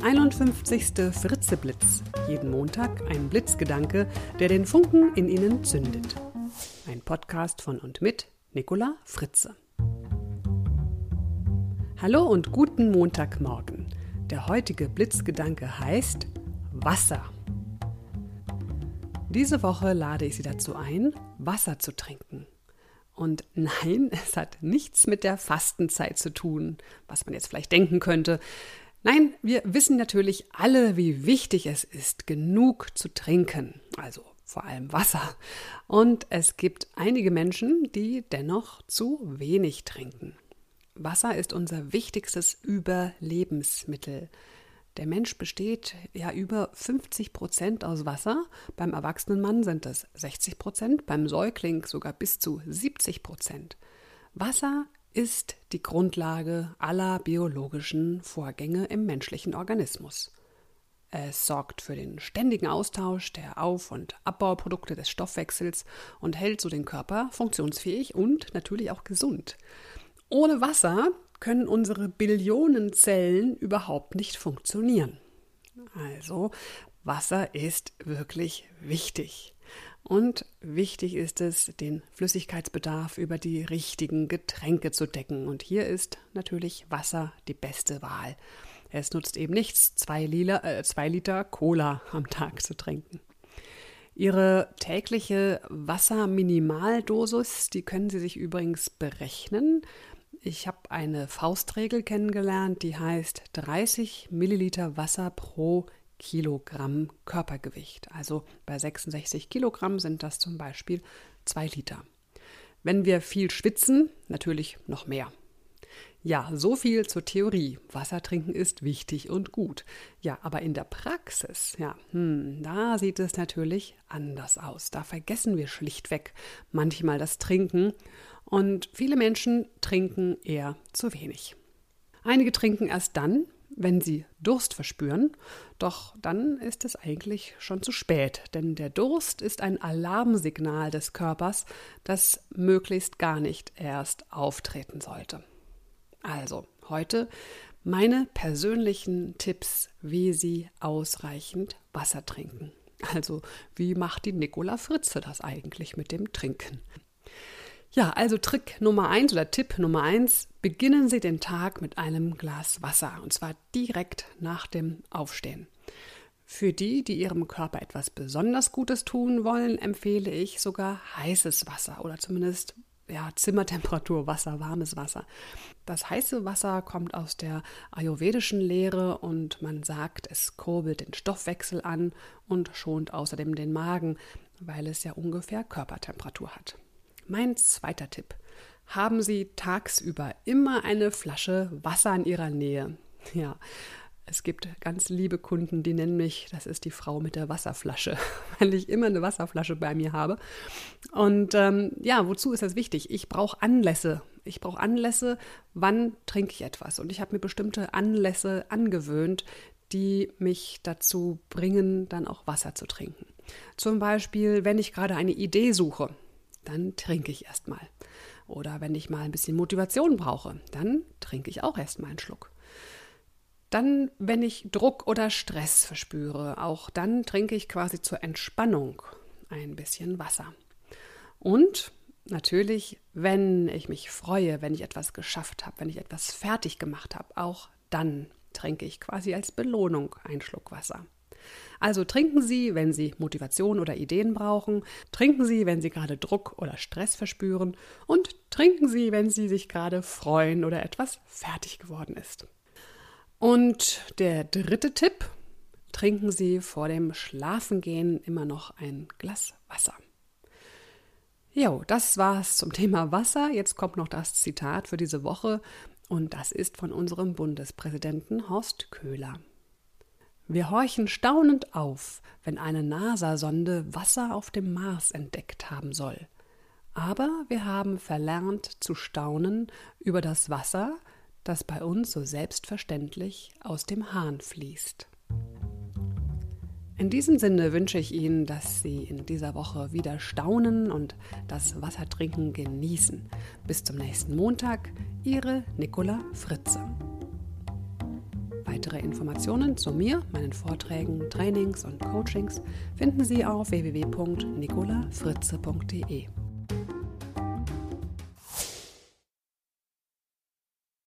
Der 51. Fritzeblitz. Jeden Montag ein Blitzgedanke, der den Funken in Ihnen zündet. Ein Podcast von und mit Nicola Fritze. Hallo und guten Montagmorgen. Der heutige Blitzgedanke heißt Wasser. Diese Woche lade ich Sie dazu ein, Wasser zu trinken. Und nein, es hat nichts mit der Fastenzeit zu tun, was man jetzt vielleicht denken könnte. Nein, wir wissen natürlich alle, wie wichtig es ist, genug zu trinken, also vor allem Wasser. Und es gibt einige Menschen, die dennoch zu wenig trinken. Wasser ist unser wichtigstes Überlebensmittel. Der Mensch besteht ja über 50 Prozent aus Wasser. Beim erwachsenen Mann sind es 60 Prozent, beim Säugling sogar bis zu 70 Prozent. Wasser ist die Grundlage aller biologischen Vorgänge im menschlichen Organismus. Es sorgt für den ständigen Austausch der Auf- und Abbauprodukte des Stoffwechsels und hält so den Körper funktionsfähig und natürlich auch gesund. Ohne Wasser können unsere Billionen Zellen überhaupt nicht funktionieren. Also Wasser ist wirklich wichtig. Und wichtig ist es, den Flüssigkeitsbedarf über die richtigen Getränke zu decken. Und hier ist natürlich Wasser die beste Wahl. Es nutzt eben nichts, zwei, Lila, äh, zwei Liter Cola am Tag zu trinken. Ihre tägliche Wasserminimaldosis, die können Sie sich übrigens berechnen. Ich habe eine Faustregel kennengelernt, die heißt 30 Milliliter Wasser pro Kilogramm Körpergewicht. Also bei 66 Kilogramm sind das zum Beispiel 2 Liter. Wenn wir viel schwitzen, natürlich noch mehr. Ja, so viel zur Theorie. Wasser trinken ist wichtig und gut. Ja, aber in der Praxis, ja, hm, da sieht es natürlich anders aus. Da vergessen wir schlichtweg manchmal das Trinken und viele Menschen trinken eher zu wenig. Einige trinken erst dann, wenn sie Durst verspüren, doch dann ist es eigentlich schon zu spät, denn der Durst ist ein Alarmsignal des Körpers, das möglichst gar nicht erst auftreten sollte. Also, heute meine persönlichen Tipps, wie Sie ausreichend Wasser trinken. Also, wie macht die Nicola Fritze das eigentlich mit dem Trinken? Ja, also Trick Nummer eins oder Tipp Nummer eins, beginnen Sie den Tag mit einem Glas Wasser und zwar direkt nach dem Aufstehen. Für die, die ihrem Körper etwas besonders Gutes tun wollen, empfehle ich sogar heißes Wasser oder zumindest ja, Zimmertemperatur Wasser, warmes Wasser. Das heiße Wasser kommt aus der ayurvedischen Lehre und man sagt, es kurbelt den Stoffwechsel an und schont außerdem den Magen, weil es ja ungefähr Körpertemperatur hat. Mein zweiter Tipp. Haben Sie tagsüber immer eine Flasche Wasser in Ihrer Nähe. Ja, es gibt ganz liebe Kunden, die nennen mich, das ist die Frau mit der Wasserflasche, weil ich immer eine Wasserflasche bei mir habe. Und ähm, ja, wozu ist das wichtig? Ich brauche Anlässe. Ich brauche Anlässe, wann trinke ich etwas. Und ich habe mir bestimmte Anlässe angewöhnt, die mich dazu bringen, dann auch Wasser zu trinken. Zum Beispiel, wenn ich gerade eine Idee suche dann trinke ich erstmal. Oder wenn ich mal ein bisschen Motivation brauche, dann trinke ich auch erstmal einen Schluck. Dann, wenn ich Druck oder Stress verspüre, auch dann trinke ich quasi zur Entspannung ein bisschen Wasser. Und natürlich, wenn ich mich freue, wenn ich etwas geschafft habe, wenn ich etwas fertig gemacht habe, auch dann trinke ich quasi als Belohnung einen Schluck Wasser. Also trinken Sie, wenn Sie Motivation oder Ideen brauchen, trinken Sie, wenn Sie gerade Druck oder Stress verspüren und trinken Sie, wenn Sie sich gerade freuen oder etwas fertig geworden ist. Und der dritte Tipp, trinken Sie vor dem Schlafengehen immer noch ein Glas Wasser. Jo, das war's zum Thema Wasser. Jetzt kommt noch das Zitat für diese Woche und das ist von unserem Bundespräsidenten Horst Köhler. Wir horchen staunend auf, wenn eine NASA-Sonde Wasser auf dem Mars entdeckt haben soll. Aber wir haben verlernt zu staunen über das Wasser, das bei uns so selbstverständlich aus dem Hahn fließt. In diesem Sinne wünsche ich Ihnen, dass Sie in dieser Woche wieder staunen und das Wassertrinken genießen. Bis zum nächsten Montag, Ihre Nicola Fritze. Weitere Informationen zu mir, meinen Vorträgen, Trainings und Coachings finden Sie auf www.nicolafritze.de.